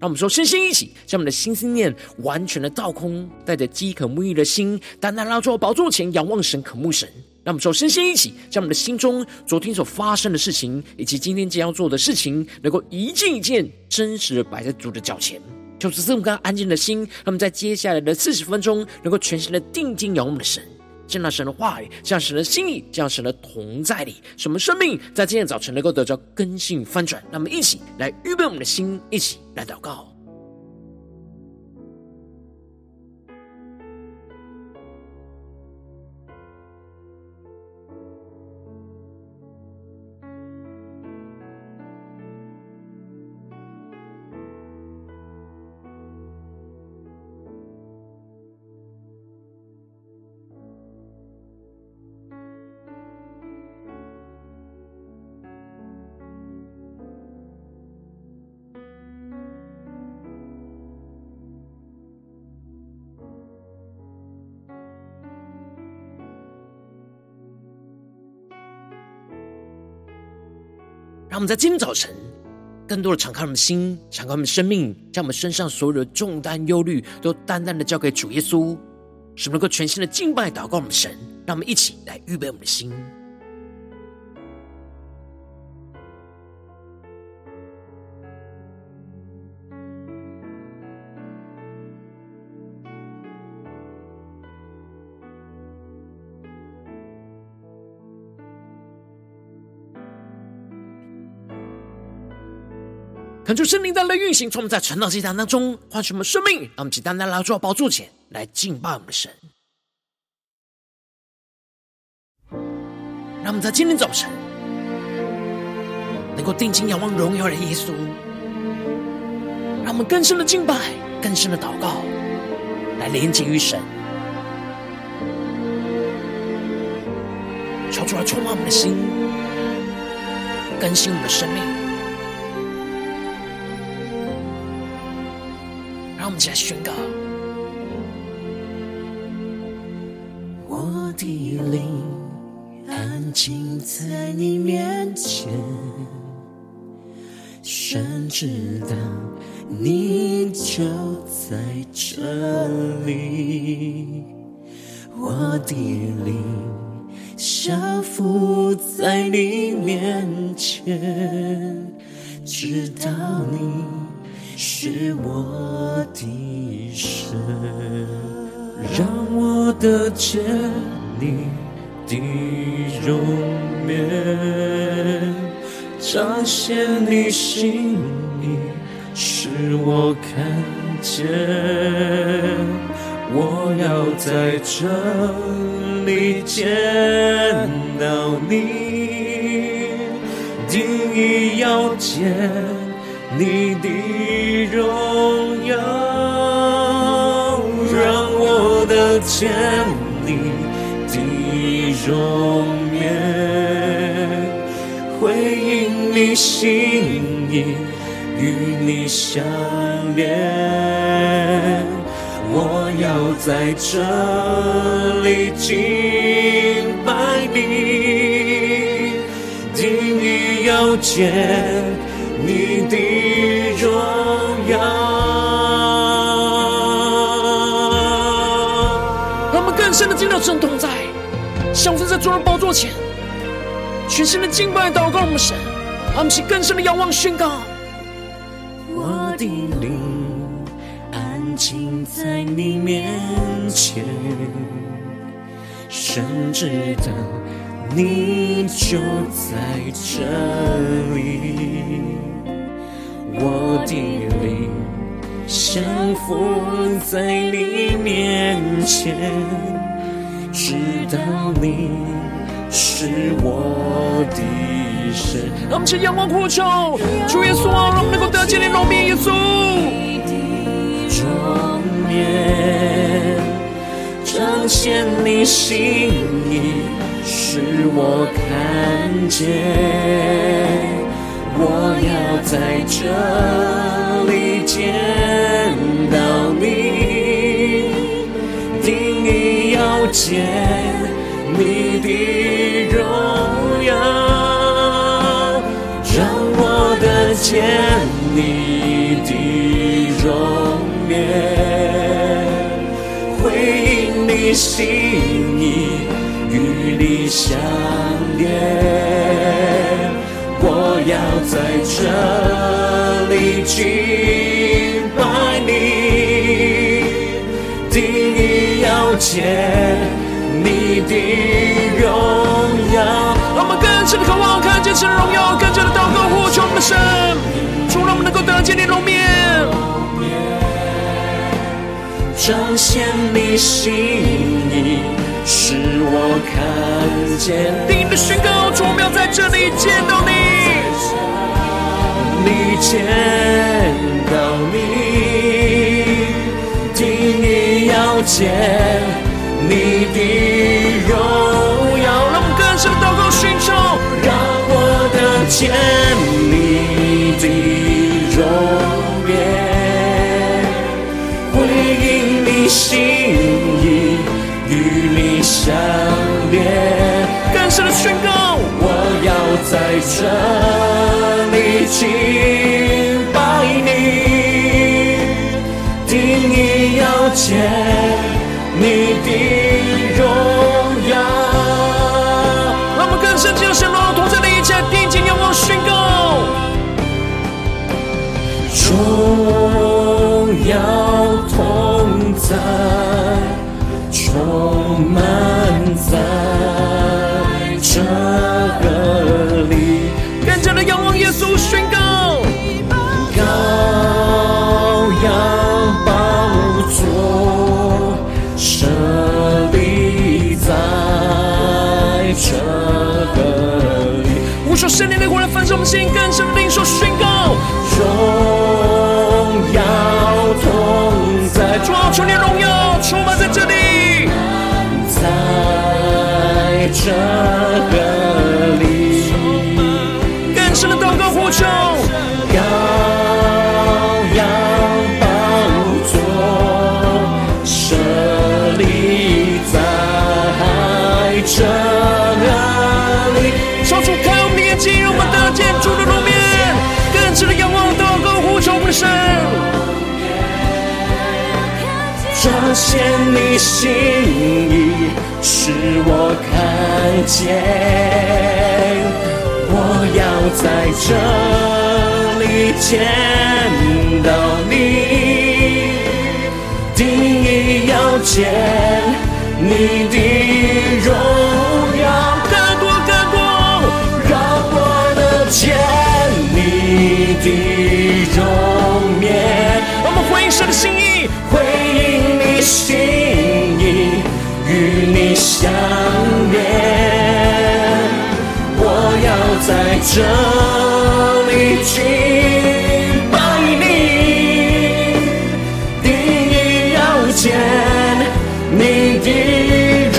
让我们说，身心一起，将我们的心思念完全的倒空，带着饥渴沐浴的心，单单拉住宝座前，仰望神，渴慕神。让我们说，身心一起，将我们的心中昨天所发生的事情，以及今天将要做的事情，能够一件一件真实的摆在主的脚前。就是这么个安静的心，让我们在接下来的四十分钟，能够全心的定睛仰望我们的神。见到神的话语，见到神的心意，见到神的同在里，什么生命在今天早晨能够得到更新翻转。那么一起来预备我们的心，一起来祷告。让我们在今天早晨，更多的敞开我们的心，敞开我们的生命，将我们身上所有的重担、忧虑，都淡淡的交给主耶稣，使我们能够全新的敬拜、祷告我们神。让我们一起来预备我们的心。恳求圣灵带来运行，从我们在晨祷祭坛当中唤醒我们生命，让我们简单单来到宝座前来敬拜我们的神。让我们在今天早晨能够定睛仰望荣耀的耶稣，让我们更深的敬拜、更深的祷告，来连接于神，求主来充满我们的心，更新我们的生命。让我们一起来宣告：我的灵安静在你面前，神知道你就在这里。我的灵降服在你面前，知道你。是我的神，让我得见你的容颜，彰显你心意，使我看见。我要在这里见到你，定意要见。你的荣耀，让我得见你的容颜，回应你心意，与你相连。我要在这里敬拜你，定意要见。你的更深的进入到神同在，降服在主的宝座前，全心的敬拜祷告我们神，让我们去更深的仰望宣告。我的灵安静在你面前，神知道你就在这里。我的灵降服在你面前，知道你是我的神。让我们去仰望呼求，主耶稣啊，让我们能够得见你荣面耶稣。荣面，彰显你心意，使我看见。我要在这里见到见你的荣耀，让我的见你的容颜，回应你心意，与你相连。我要在这里见你的荣耀。让我们更深的渴望看见神的荣耀，更加的祷告呼求我们的神，主让我们能够得见你的容面，彰显你心意，使我看见。定的宣告，主，我们要在这里见到你。你见到你，见你的荣耀。让我们更深的祷告寻求，让我的见你的容颜，回应你心意，与你相连。更深的宣告，我要在这里在见你心意，使我看见。我要在这里见到你，定意要见你的荣耀。更多更多，让我能见你的容颜。我们回应神的心意，回心意，与你相连。我要在这里敬拜你，定意要见你的荣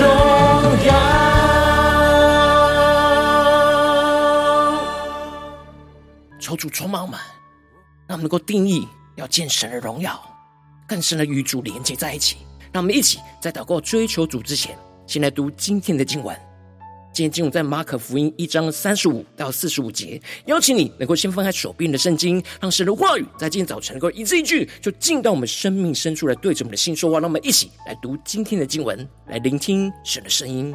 耀。求主充满我们，让我们能够定义要见神的荣耀，更深的与主连接在一起。让我们一起在祷告追求主之前，先来读今天的经文。今天经文在马可福音一章三十五到四十五节。邀请你能够先翻开手边的圣经，让神的话语在今天早晨能够一字一句，就进到我们生命深处来，对着我们的心说话。让我们一起来读今天的经文，来聆听神的声音。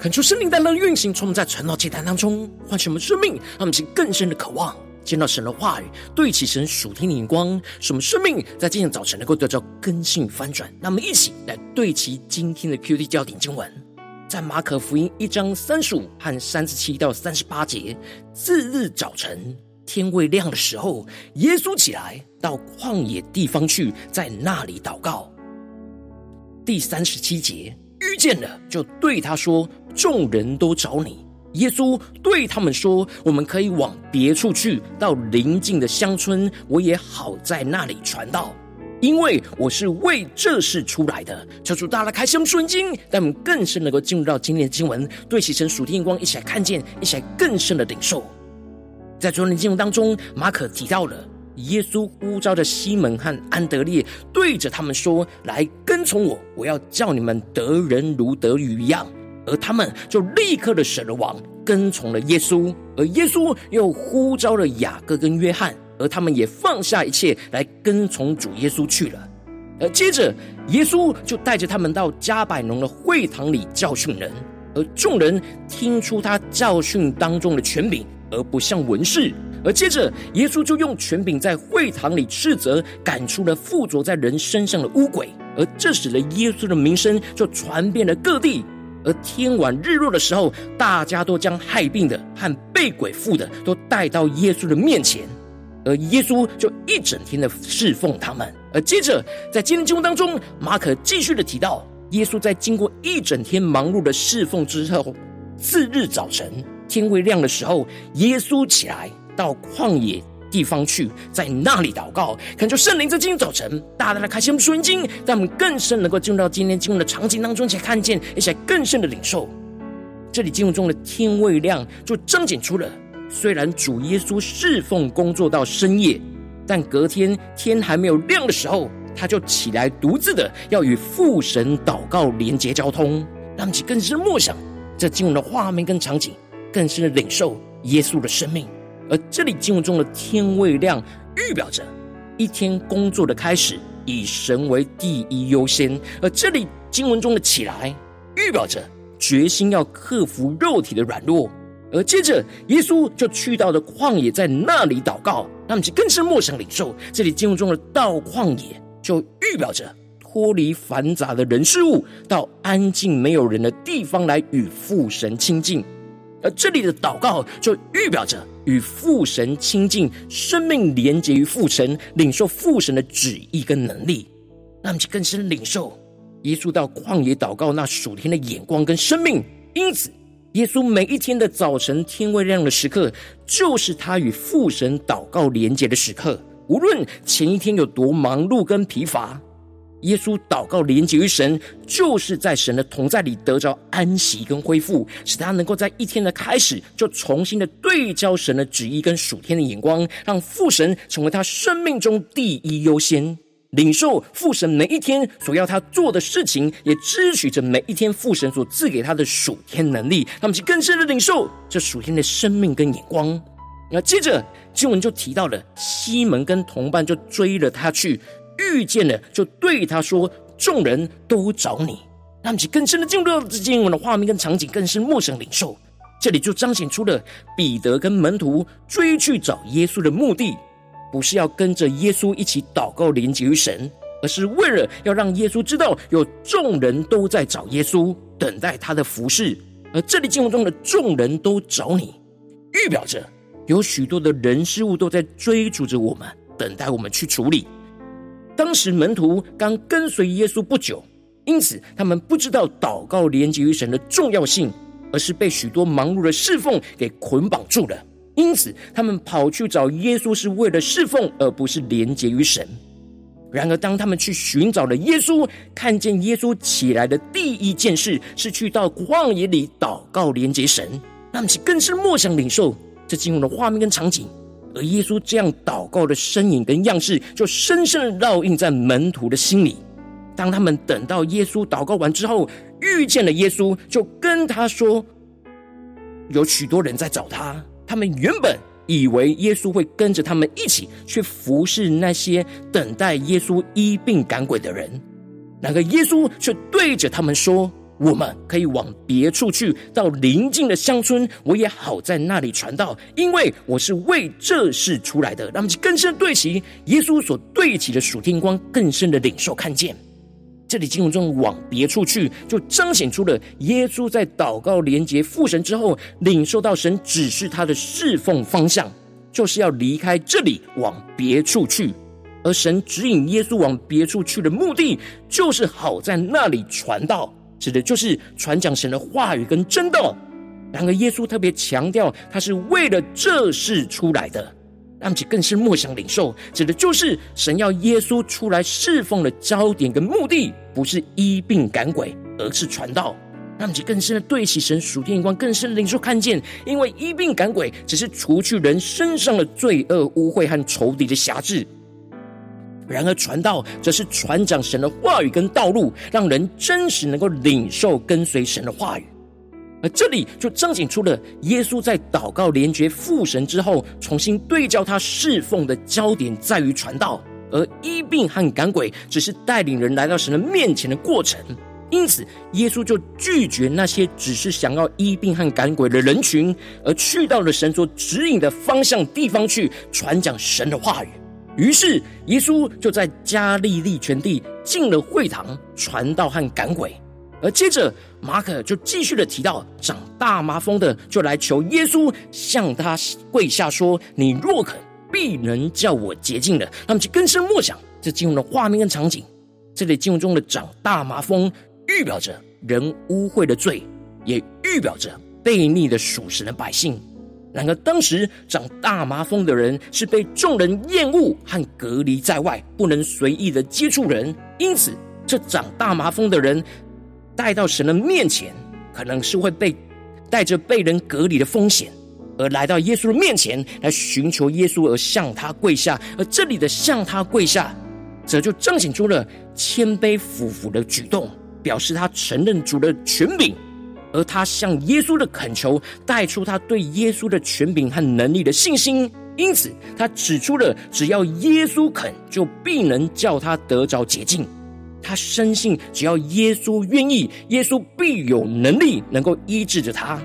恳求圣灵带来运行，从我们在传道祭坛当中唤醒我们生命，让我们起更深的渴望，见到神的话语，对齐神属天的眼光，使我们生命在今天早晨能够得到更新翻转。那么，一起来对齐今天的 QD 焦点经文，在马可福音一章三十五和三十七到三十八节。次日早晨，天未亮的时候，耶稣起来到旷野地方去，在那里祷告。第三十七节。遇见了，就对他说：“众人都找你。”耶稣对他们说：“我们可以往别处去，到邻近的乡村，我也好在那里传道，因为我是为这事出来的。”求主大家开箱圣经，让我们更深能够进入到今天的经文，对齐神属天光，一起来看见，一起来更深的领受。在昨天的经文当中，马可提到了。耶稣呼召着西门和安德烈，对着他们说：“来跟从我，我要叫你们得人如得鱼一样。”而他们就立刻的舍了王，跟从了耶稣。而耶稣又呼召了雅各跟约翰，而他们也放下一切来跟从主耶稣去了。而接着，耶稣就带着他们到加百农的会堂里教训人，而众人听出他教训当中的权柄，而不像文士。而接着，耶稣就用权柄在会堂里斥责，赶出了附着在人身上的污鬼，而这使得耶稣的名声就传遍了各地。而天晚日落的时候，大家都将害病的和被鬼附的都带到耶稣的面前，而耶稣就一整天的侍奉他们。而接着，在今天经文当中，马可继续的提到，耶稣在经过一整天忙碌的侍奉之后，次日早晨天未亮的时候，耶稣起来。到旷野地方去，在那里祷告，恳求圣灵在今天早晨大大的开心我们属灵经，让我们更深能够进入到今天经文的场景当中，去看见，一些更深的领受。这里经文中的天未亮，就彰显出了，虽然主耶稣侍奉工作到深夜，但隔天天还没有亮的时候，他就起来独自的要与父神祷告，连接交通，让其更深默想这经文的画面跟场景，更深的领受耶稣的生命。而这里经文中的天未亮，预表着一天工作的开始，以神为第一优先；而这里经文中的起来，预表着决心要克服肉体的软弱。而接着，耶稣就去到了旷野，在那里祷告。那么，就更是默想领受这里经文中的到旷野，就预表着脱离繁杂的人事物，到安静没有人的地方来与父神亲近。而这里的祷告，就预表着。与父神亲近，生命连结于父神，领受父神的旨意跟能力，让我们去更深领受耶稣到旷野祷告那属天的眼光跟生命。因此，耶稣每一天的早晨天未亮的时刻，就是他与父神祷告连接的时刻。无论前一天有多忙碌跟疲乏。耶稣祷告连接于神，就是在神的同在里得着安息跟恢复，使他能够在一天的开始就重新的对焦神的旨意跟属天的眼光，让父神成为他生命中第一优先，领受父神每一天所要他做的事情，也支取着每一天父神所赐给他的属天能力，他们去更深的领受这属天的生命跟眼光。那接着经文就提到了西门跟同伴就追了他去。遇见了，就对他说：“众人都找你。”让其更深的进入到这经文的画面跟场景，更是陌生领受。这里就彰显出了彼得跟门徒追去找耶稣的目的，不是要跟着耶稣一起祷告连接于神，而是为了要让耶稣知道有众人都在找耶稣，等待他的服侍。而这里经文中的众人都找你，预表着有许多的人事物都在追逐着我们，等待我们去处理。当时门徒刚跟随耶稣不久，因此他们不知道祷告连接于神的重要性，而是被许多忙碌的侍奉给捆绑住了。因此，他们跑去找耶稣是为了侍奉，而不是连接于神。然而，当他们去寻找了耶稣，看见耶稣起来的第一件事是去到旷野里祷告连接神，那么其更是默想领受这进入的画面跟场景。而耶稣这样祷告的身影跟样式，就深深的烙印在门徒的心里。当他们等到耶稣祷告完之后，遇见了耶稣，就跟他说：“有许多人在找他。”他们原本以为耶稣会跟着他们一起去服侍那些等待耶稣医病赶鬼的人，然而耶稣却对着他们说：“我们可以往别处去，到邻近的乡村，我也好在那里传道，因为我是为这事出来的。让我们更深对齐耶稣所对齐的属天光，更深的领受看见。这里经文中往别处去，就彰显出了耶稣在祷告连结父神之后，领受到神指示他的侍奉方向，就是要离开这里往别处去。而神指引耶稣往别处去的目的，就是好在那里传道，指的就是传讲神的话语跟真道。然而，耶稣特别强调，他是为了这事出来的，让其更是默想领受，指的就是神要耶稣出来侍奉的焦点跟目的，不是医病赶鬼，而是传道。让其更深的对齐神属天眼光，更深的领受看见，因为医病赶鬼只是除去人身上的罪恶、污秽和仇敌的辖制。然而，传道则是传讲神的话语跟道路，让人真实能够领受跟随神的话语。而这里就彰显出了耶稣在祷告连结父神之后，重新对焦他侍奉的焦点在于传道，而医病和赶鬼只是带领人来到神的面前的过程。因此，耶稣就拒绝那些只是想要医病和赶鬼的人群，而去到了神所指引的方向地方去传讲神的话语。于是，耶稣就在加利利全地进了会堂，传道和赶鬼。而接着，马可就继续的提到，长大麻风的就来求耶稣向他跪下说：“你若肯，必能叫我洁净的。”他们就更深默想这经文的画面跟场景。这里经文中的长大麻风，预表着人污秽的罪，也预表着悖逆的属神的百姓。然而，当时长大麻风的人是被众人厌恶和隔离在外，不能随意的接触人。因此，这长大麻风的人带到神的面前，可能是会被带着被人隔离的风险，而来到耶稣的面前来寻求耶稣，而向他跪下。而这里的向他跪下，则就彰显出了谦卑俯伏的举动，表示他承认主的权柄。而他向耶稣的恳求，带出他对耶稣的权柄和能力的信心。因此，他指出了只要耶稣肯，就必能叫他得着洁净。他深信，只要耶稣愿意，耶稣必有能力能够医治着他。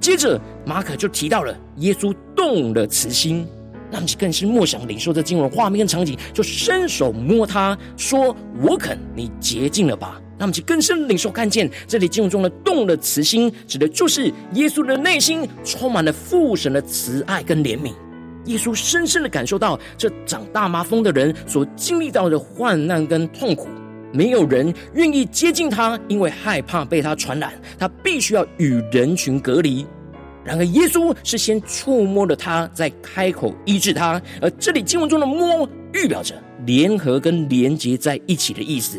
接着，马可就提到了耶稣动了慈心，让其更是默想领受这经文画面跟场景，就伸手摸他说：“我肯，你洁净了吧。”让我们去更深领受看见，这里经文中的动了慈心，指的就是耶稣的内心充满了父神的慈爱跟怜悯。耶稣深深的感受到这长大麻风的人所经历到的患难跟痛苦，没有人愿意接近他，因为害怕被他传染，他必须要与人群隔离。然而耶稣是先触摸了他，再开口医治他。而这里经文中的摸，预表着联合跟连接在一起的意思。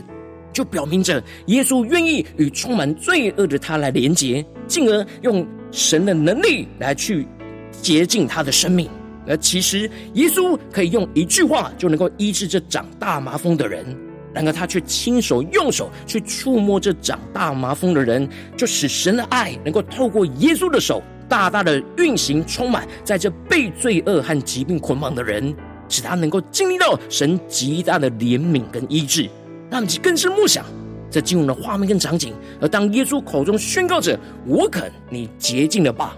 就表明着耶稣愿意与充满罪恶的他来连结，进而用神的能力来去洁净他的生命。而其实耶稣可以用一句话就能够医治这长大麻风的人，然而他却亲手用手去触摸这长大麻风的人，就使神的爱能够透过耶稣的手大大的运行，充满在这被罪恶和疾病捆绑的人，使他能够经历到神极大的怜悯跟医治。让其更深默想这经文的画面跟场景，而当耶稣口中宣告着“我肯，你洁净了吧”，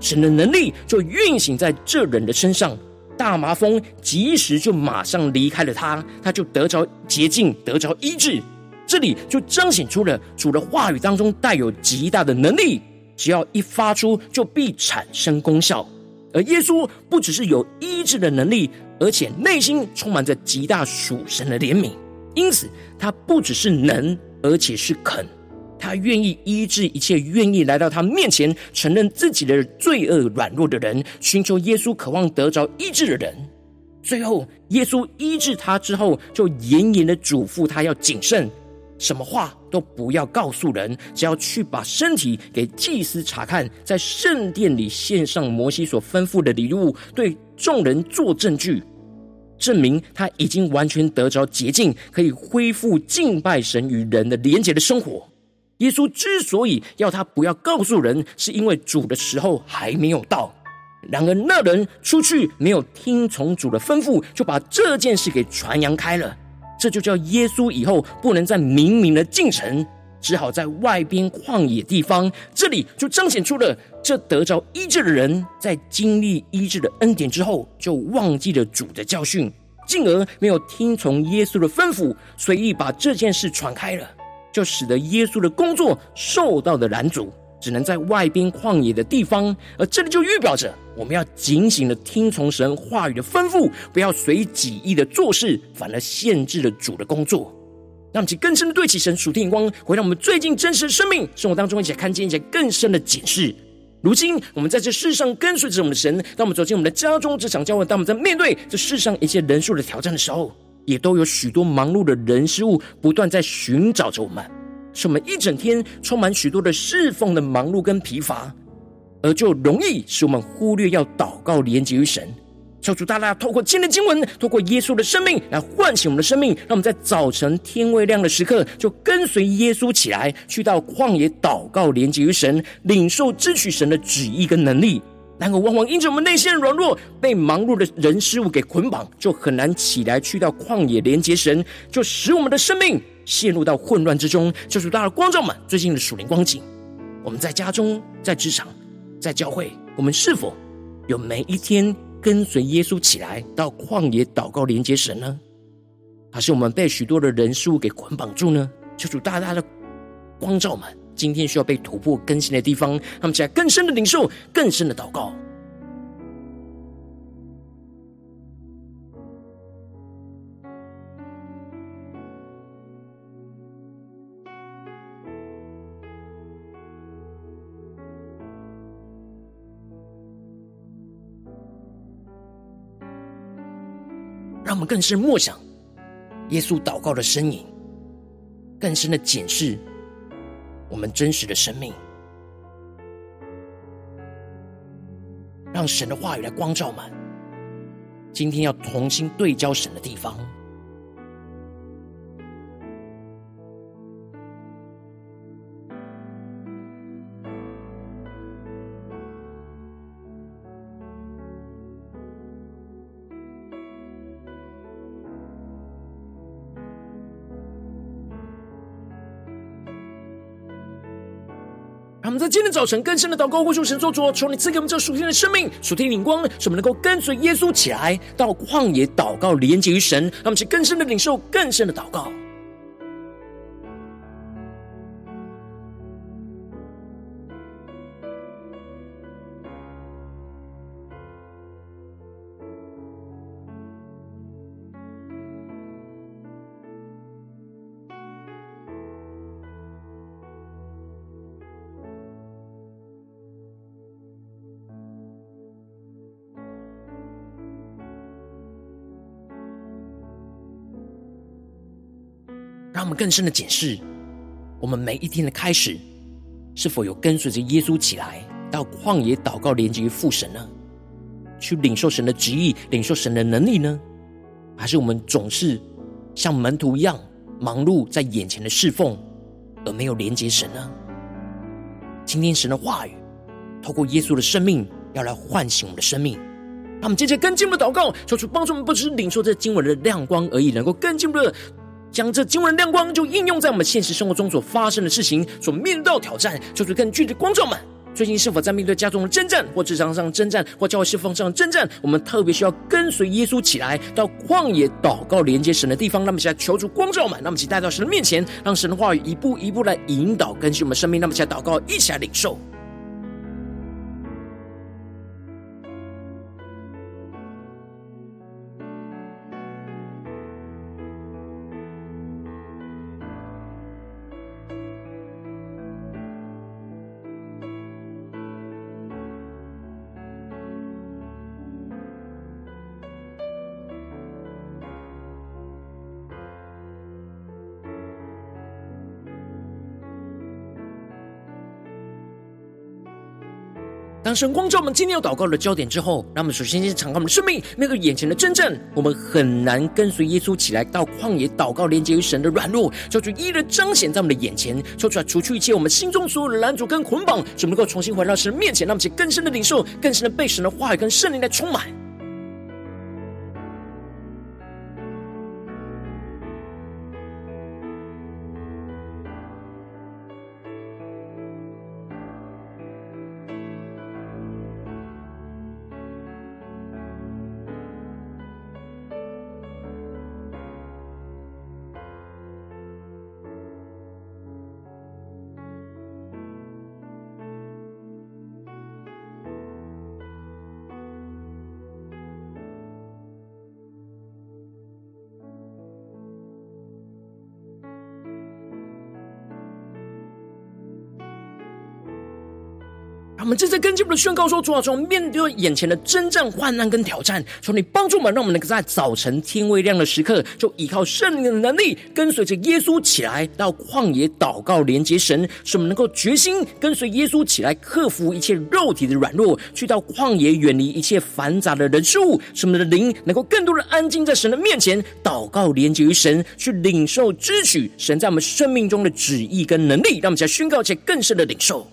神的能力就运行在这人的身上，大麻风及时就马上离开了他，他就得着洁净，得着医治。这里就彰显出了主的话语当中带有极大的能力，只要一发出就必产生功效。而耶稣不只是有医治的能力，而且内心充满着极大属神的怜悯。因此，他不只是能，而且是肯。他愿意医治一切愿意来到他面前承认自己的罪恶软弱的人，寻求耶稣渴望得着医治的人。最后，耶稣医治他之后，就严严的嘱咐他要谨慎，什么话都不要告诉人，只要去把身体给祭司查看，在圣殿里献上摩西所吩咐的礼物，对众人做证据。证明他已经完全得着洁净，可以恢复敬拜神与人的连结的生活。耶稣之所以要他不要告诉人，是因为主的时候还没有到。然而那人出去没有听从主的吩咐，就把这件事给传扬开了。这就叫耶稣以后不能再明明的进城，只好在外边旷野地方。这里就彰显出了这得着医治的人，在经历医治的恩典之后，就忘记了主的教训，进而没有听从耶稣的吩咐，随意把这件事传开了，就使得耶稣的工作受到了拦阻。只能在外边旷野的地方，而这里就预表着我们要警醒的听从神话语的吩咐，不要随己意的做事，反而限制了主的工作。让其更深的对齐神属天眼光，回到我们最近真实的生命生活当中，一起来看见一些更深的警示。如今我们在这世上跟随着我们的神，当我们走进我们的家中、职场、教会，当我们在面对这世上一切人数的挑战的时候，也都有许多忙碌的人事物不断在寻找着我们。使我们一整天充满许多的侍奉的忙碌跟疲乏，而就容易使我们忽略要祷告连接于神。求主大大透过今天的经文，透过耶稣的生命来唤醒我们的生命，让我们在早晨天未亮的时刻，就跟随耶稣起来，去到旷野祷告连接于神，领受支取神的旨意跟能力。然而，往往因着我们内心的软弱，被忙碌的人事物给捆绑，就很难起来去到旷野连接神，就使我们的生命陷入到混乱之中。就是大家的观众们最近的属灵光景，我们在家中、在职场、在教会，我们是否有每一天跟随耶稣起来到旷野祷告连接神呢？还是我们被许多的人事物给捆绑住呢？求主大大的光照们。今天需要被突破更新的地方，他们起来更深的领受，更深的祷告。他们更深默想耶稣祷告的身影，更深的检视。我们真实的生命，让神的话语来光照们。今天要重新对焦神的地方。让我们在今天早晨更深的祷告，呼求神作主，求你赐给我们这属天的生命、属天的灵光，使我们能够跟随耶稣起来，到旷野祷告，连接于神。让我们去更深的领受，更深的祷告。更深的检视，我们每一天的开始，是否有跟随着耶稣起来，到旷野祷告，连接于父神呢？去领受神的旨意，领受神的能力呢？还是我们总是像门徒一样忙碌在眼前的侍奉，而没有连接神呢？今天神的话语，透过耶稣的生命，要来唤醒我们的生命。让我们接着更进一步的祷告，求主帮助我们，不只是领受这经文的亮光而已，能够更进一步的。将这经文的亮光，就应用在我们现实生活中所发生的事情，所面对到挑战，就是更具体的光照们。最近是否在面对家中的征战，或职场上征战，或教会侍奉上的征战？我们特别需要跟随耶稣起来，到旷野祷告，连接神的地方。那么，现在求主光照们，那么，请带到神的面前，让神的话语一步一步来引导更新我们生命。那么，现在祷告，一起来领受。神光照我们今天要祷告的焦点之后，让我们首先先敞开我们的生命，面对眼前的真正，我们很难跟随耶稣起来到旷野祷告，连接于神的软弱，就主一一彰显在我们的眼前，说出来除去一切我们心中所有的拦阻跟捆绑，怎么能够重新回到神面前，让我们更深的领受，更深的被神的话语跟圣灵来充满。我们正在跟进我们的宣告说：主啊，从面对眼前的征战、患难跟挑战，求你帮助我们，让我们能够在早晨天未亮的时刻，就依靠圣灵的能力，跟随着耶稣起来，到旷野祷告，连接神，使我们能够决心跟随耶稣起来，克服一切肉体的软弱，去到旷野远离一切繁杂的人事物，使我们的灵能够更多的安静在神的面前，祷告连接于神，去领受支取神在我们生命中的旨意跟能力，让我们在宣告且更深的领受。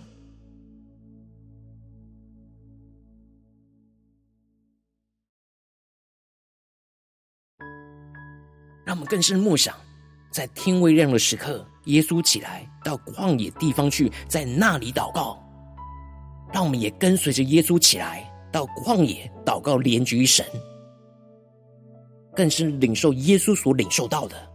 更是梦想，在天未亮的时刻，耶稣起来到旷野地方去，在那里祷告。让我们也跟随着耶稣起来到旷野祷告，联举于神，更是领受耶稣所领受到的。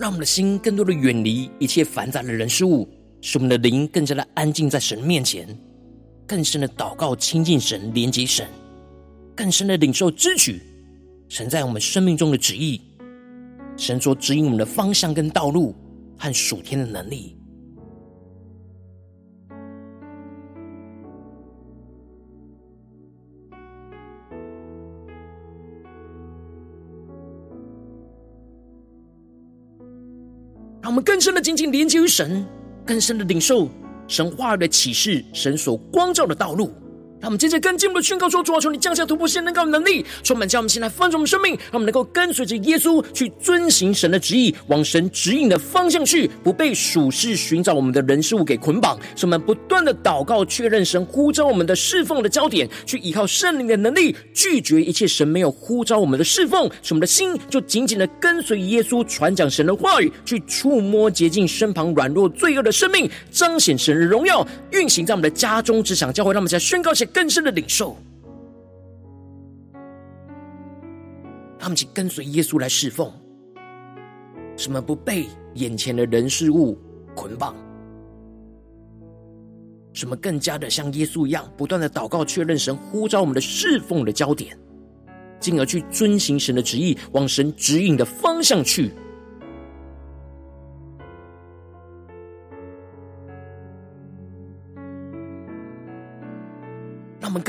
让我们的心更多的远离一切繁杂的人事物，使我们的灵更加的安静在神面前，更深的祷告亲近神，连接神，更深的领受支取神在我们生命中的旨意，神所指引我们的方向跟道路和属天的能力。我们更深的紧紧连接于神，更深的领受神话语的启示，神所光照的道路。让我们接着跟进我们的宣告说：主啊，求你降下突破性能高的能力，充满将我们现在丰盛我们生命，让我们能够跟随着耶稣去遵行神的旨意，往神指引的方向去，不被属世寻找我们的人事物给捆绑。使我们不断的祷告，确认神呼召我们的侍奉的焦点，去依靠圣灵的能力，拒绝一切神没有呼召我们的侍奉。使我们的心就紧紧的跟随耶稣，传讲神的话语，去触摸洁净身旁软弱罪恶的生命，彰显神的荣耀，运行在我们的家中职场教会。让我们在宣告些。更深的领受，他们请跟随耶稣来侍奉，什么不被眼前的人事物捆绑，什么更加的像耶稣一样，不断的祷告，确认神呼召我们的侍奉的焦点，进而去遵行神的旨意，往神指引的方向去。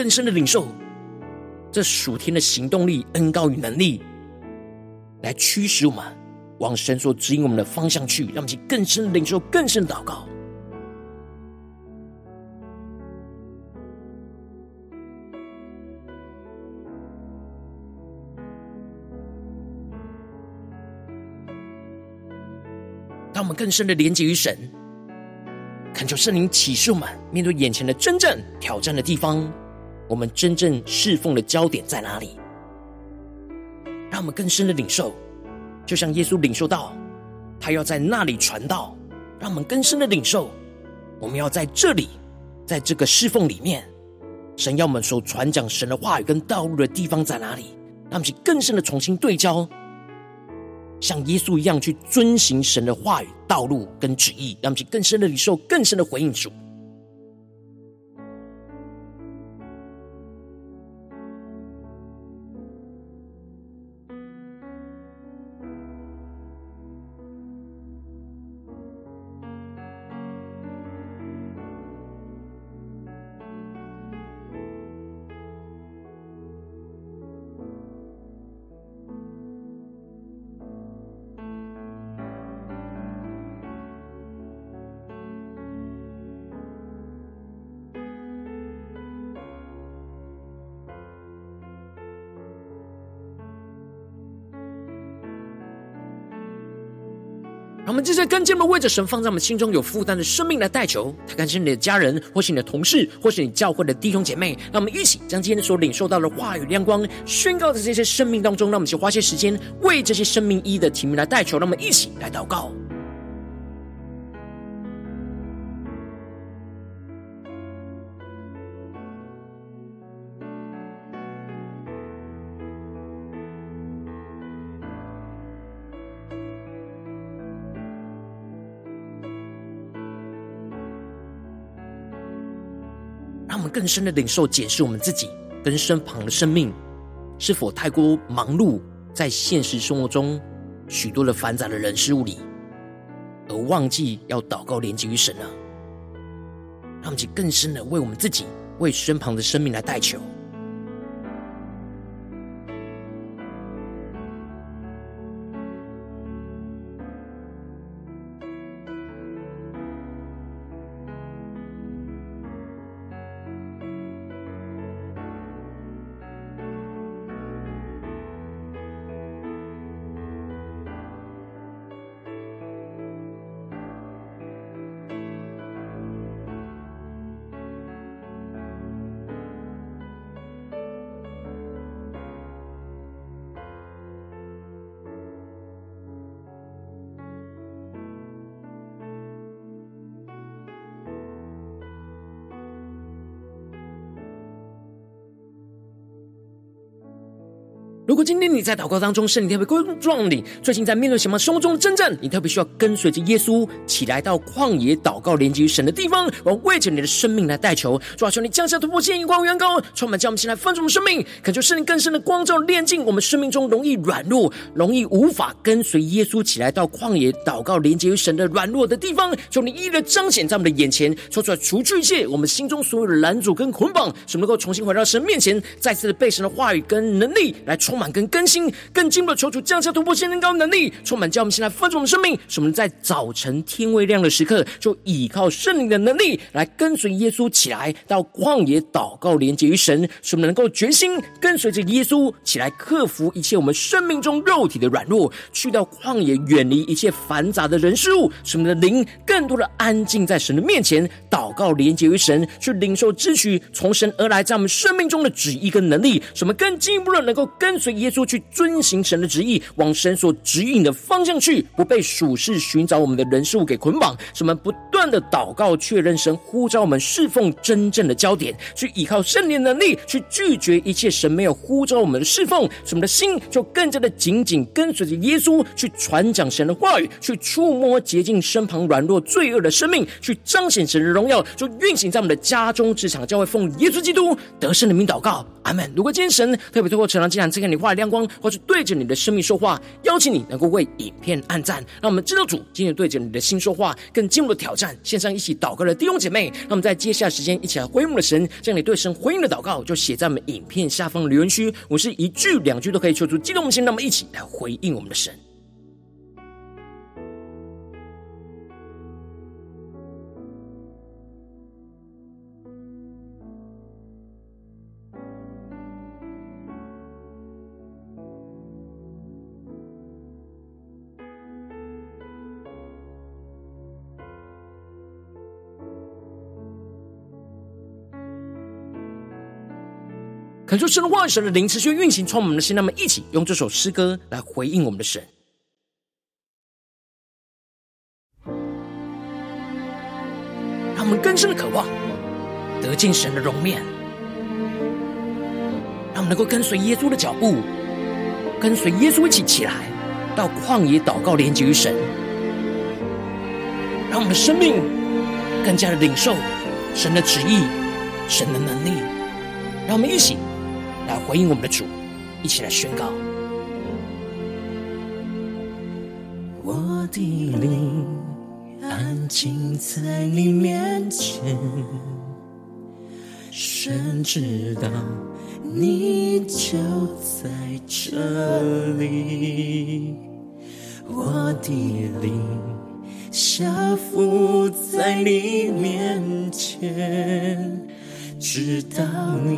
更深的领受这属天的行动力、恩膏与能力，来驱使我们往神所指引我们的方向去。让我们去更深的领受、更深祷告。让我们更深的连接于神，恳求圣灵启示我们面对眼前的真正挑战的地方。我们真正侍奉的焦点在哪里？让我们更深的领受，就像耶稣领受到，他要在那里传道。让我们更深的领受，我们要在这里，在这个侍奉里面，神要我们所传讲神的话语跟道路的地方在哪里？让我们去更深的重新对焦，像耶稣一样去遵行神的话语、道路跟旨意。让我们去更深的领受，更深的回应主。我们就在跟进，我们为着神放在我们心中有负担的生命来代求。他感谢你的家人，或是你的同事，或是你教会的弟兄姐妹。让我们一起将今天所领受到的话语亮光宣告在这些生命当中。让我们去花些时间为这些生命一一的题目来代求。让我们一起来祷告。更深的领受、检视我们自己跟身旁的生命，是否太过忙碌，在现实生活中许多的繁杂的人事物里，而忘记要祷告连接于神呢？让我们去更深的为我们自己、为身旁的生命来代求。今天你在祷告当中，圣灵特别光照你，最近在面对什么生活中的征战，你特别需要跟随着耶稣起来到旷野祷告，连接于神的地方，我要为着你的生命来代求，主啊，求你降下突破性、眼光、远高，充满将我们先来分盛我们生命，恳求圣灵更深的光照、炼净我们生命中容易软弱、容易无法跟随耶稣起来到旷野祷告，连接于神的软弱的地方，求你一一的彰显在我们的眼前，说出来除去一切我们心中所有的拦阻跟捆绑，使我们能够重新回到神面前，再次的被神的话语跟能力来充满。跟更新、更进一步的求主降下突破、先能高能力，充满叫我们现在分盛我们生命，使我们在早晨天未亮的时刻，就依靠圣灵的能力来跟随耶稣起来，到旷野祷告，连接于神，使我们能够决心跟随着耶稣起来，克服一切我们生命中肉体的软弱，去到旷野远离一切繁杂的人事物，使我们的灵更多的安静在神的面前，祷告连接于神，去领受支取从神而来在我们生命中的旨意跟能力，使我们更进一步的能够跟随。耶稣去遵行神的旨意，往神所指引的方向去，不被属世寻找我们的人事物给捆绑。使我们不断的祷告，确认神呼召我们侍奉真正的焦点，去依靠圣灵能力，去拒绝一切神没有呼召我们的侍奉。使我们的心就更加的紧紧跟随着耶稣，去传讲神的话语，去触摸洁净身旁软弱罪恶的生命，去彰显神的荣耀，就运行在我们的家中、职场、教会，奉耶稣基督得胜的名祷告，阿门。如果今天神特别透过成长经常赐给你话。亮光，或是对着你的生命说话，邀请你能够为影片按赞，让我们知道主今天对着你的心说话，更进一步的挑战。线上一起祷告的弟兄姐妹，那我们在接下来时间一起来回应的神，将你对神回应的祷告就写在我们影片下方留言区。我是一句两句都可以求出激动的心，那么一起来回应我们的神。恳求神的话语、神的灵持续运行，充满我们的心。让我们一起用这首诗歌来回应我们的神，让我们更深的渴望得见神的容面，让我们能够跟随耶稣的脚步，跟随耶稣一起起来，到旷野祷告，连接于神，让我们的生命更加的领受神的旨意、神的能力。让我们一起。来回应我们的主，一起来宣告。我的灵安静在你面前，神知道你就在这里。我的灵降服在你面前，知道你。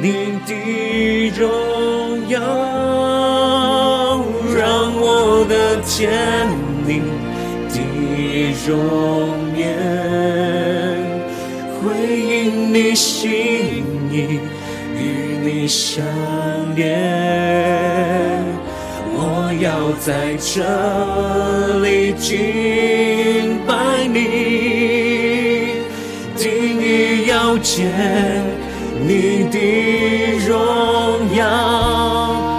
你的荣耀，让我的天你的容颜。应你心意，与你相连。我要在这里敬拜你，定意要见你的荣耀。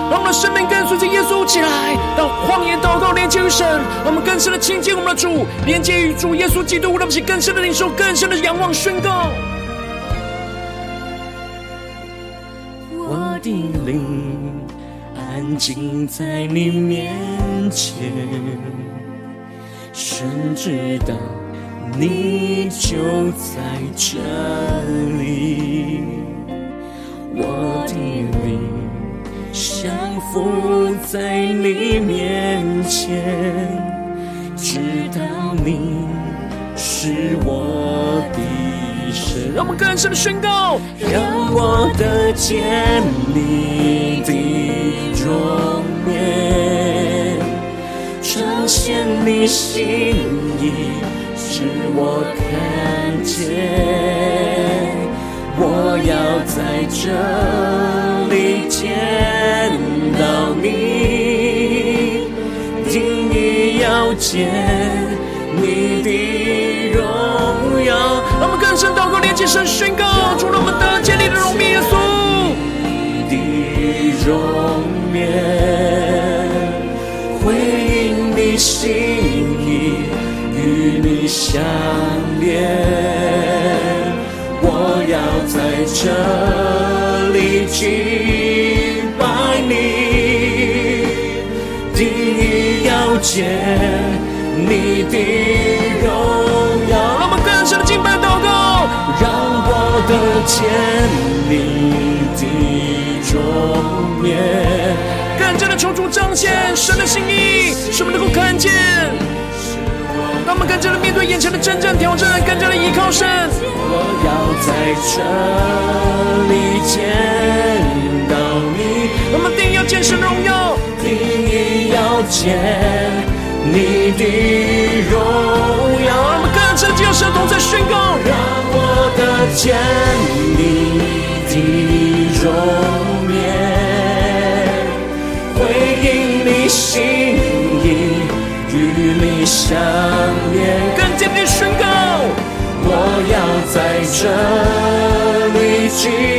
让我们的生命跟随着耶稣起来，到旷野祷告，连接于神。让我们更深的亲近我们的主，连接于主耶稣基督。让我们更深的领受，更深的仰望宣告。我的灵安静在你面前，神知道你就在这里。我的灵。降服在你面前，知道你是我的神。让我们更深的宣告，让我得见你的容颜，彰显你心意，使我看见。这里见到你，定意要见你的荣耀。让我们更深祷告，连接神宣告，主让我们得见你的荣面，耶稣。的荣面，回应你心意，与你相连。我要在这敬拜你，定意要见你的荣耀。让我们更深的敬拜祷告，让我得见你的容颜，更加的求主彰显神的心意，使我们能够看见。让我们更加的面对眼前的真正挑战，更加的依靠神。我要在这里见到你。我们定要见神荣耀，定意要见你的荣耀。让我们更深的神同在宣告，让我得见你的容颜，回应你心，想念。更坚定宣告，我要在这里敬。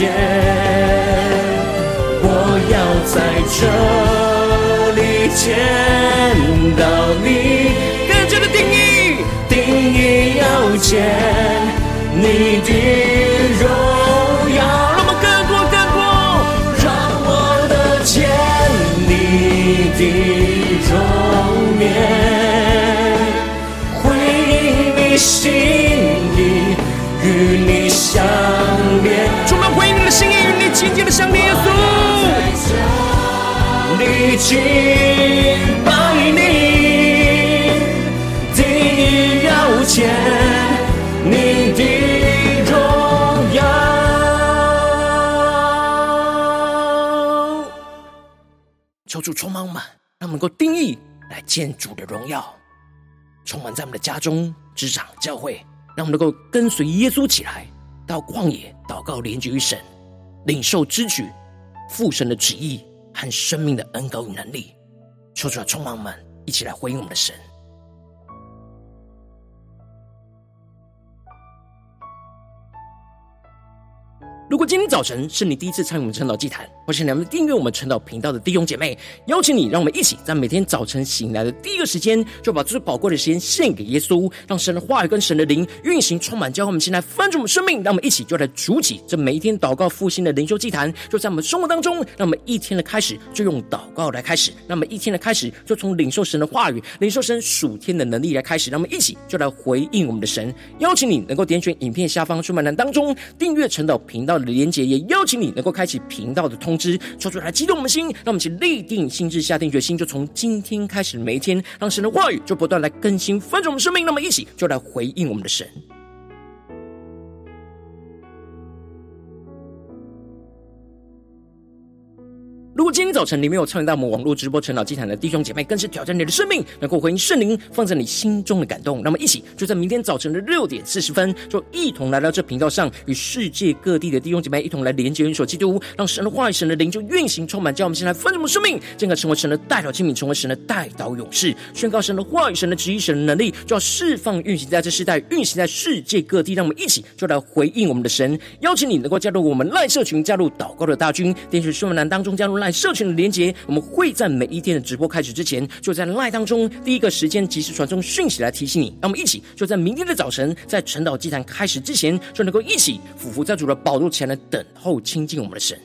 见，我要在这里见到你，更加的定义，定义要见你的紧紧的相连，耶稣。你敬拜你，定意要见你的荣耀。求主充满我们，让我们能够定义来见主的荣耀，充满在我们的家中、职场、教会，让我们能够跟随耶稣起来，到旷野祷告，连结于神，领受之举父神的旨意和生命的恩膏与能力。求主来充满我们，一起来回应我们的神。如果今天早晨是你第一次参与我们晨祷祭坛，或是你们订阅我们晨祷频道的弟兄姐妹，邀请你，让我们一起在每天早晨醒来的第一个时间，就把最宝贵的时间献给耶稣，让神的话语跟神的灵运行充满，教会我们现在翻转我们生命。让我们一起就来主起这每一天祷告复兴的灵修祭坛，就在我们生活当中，让我们一天的开始就用祷告来开始，那么一天的开始就从领受神的话语、领受神属天的能力来开始，让我们一起就来回应我们的神。邀请你能够点选影片下方说明栏当中订阅晨祷频道。的连结，也邀请你能够开启频道的通知，说出来激动我们心，让我们一起立定心智，下定决心，就从今天开始每一天，让神的话语就不断来更新翻转我们生命，那么一起就来回应我们的神。如果今天早晨你没有参与到我们网络直播晨祷祭坛的弟兄姐妹，更是挑战你的生命，能够回应圣灵放在你心中的感动。那么，一起就在明天早晨的六点四十分，就一同来到这频道上，与世界各地的弟兄姐妹一同来连接、元首基督，让神的话语、神的灵就运行充满，叫我们先来分盛我们生命，进而成为神的代祷器皿，成为神的代祷勇士，宣告神的话语、神的旨意、神的能力，就要释放、运行在这世代，运行在世界各地。让我们一起就来回应我们的神，邀请你能够加入我们赖社群，加入祷告的大军，点选说明栏当中加入赖。社群的连接，我们会在每一天的直播开始之前，就在 LINE 当中第一个时间及时传送讯息来提醒你。让我们一起就在明天的早晨，在晨岛祭坛开始之前，就能够一起俯伏在主的宝座前来等候亲近我们的神。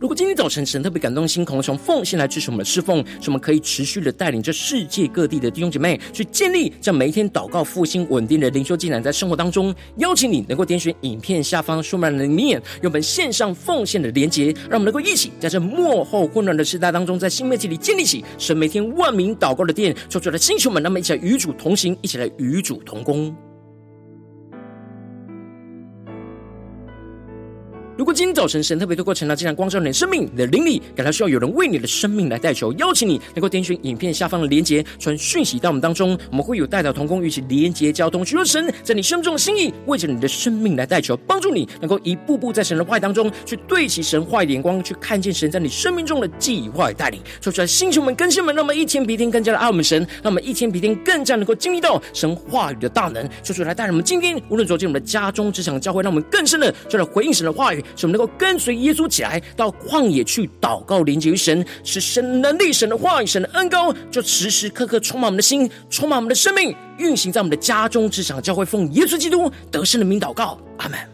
如果今天早晨神特别感动心，渴望从奉献来支持我们的侍奉，使我们可以持续的带领着世界各地的弟兄姐妹去建立这每一天祷告复兴稳定的灵修进展，在生活当中，邀请你能够点选影片下方说明栏里面有本线上奉献的连结，让我们能够一起在这末后混乱的时代当中，在新媒体里建立起神每天万名祷告的殿，说出来的星球们，那么一起来与主同行，一起来与主同工。今早晨神特别透过晨祷祭坛光照你的生命，你的灵里感到需要有人为你的生命来代求，邀请你能够点选影片下方的连结，传讯息到我们当中，我们会有代表同工，与其连结交通，寻求神在你生命中的心意，为着你的生命来代求，帮助你能够一步步在神的话语当中去对齐神话语眼光，去看见神在你生命中的计划与带领。说出来，星球们、更新们，让我们一天比一天更加的爱我们神，让我们一天比一天更加能够经历到神话语的大能。说出来，带领我们今天无论走进我们的家中、职场、教会，让我们更深的就来回应神的话语。使我们能够跟随耶稣起来，到旷野去祷告，连接于神，使神能力、神的话语、神的恩膏，就时时刻刻充满我们的心，充满我们的生命，运行在我们的家中、职场、教会，奉耶稣基督得胜的名祷告，阿门。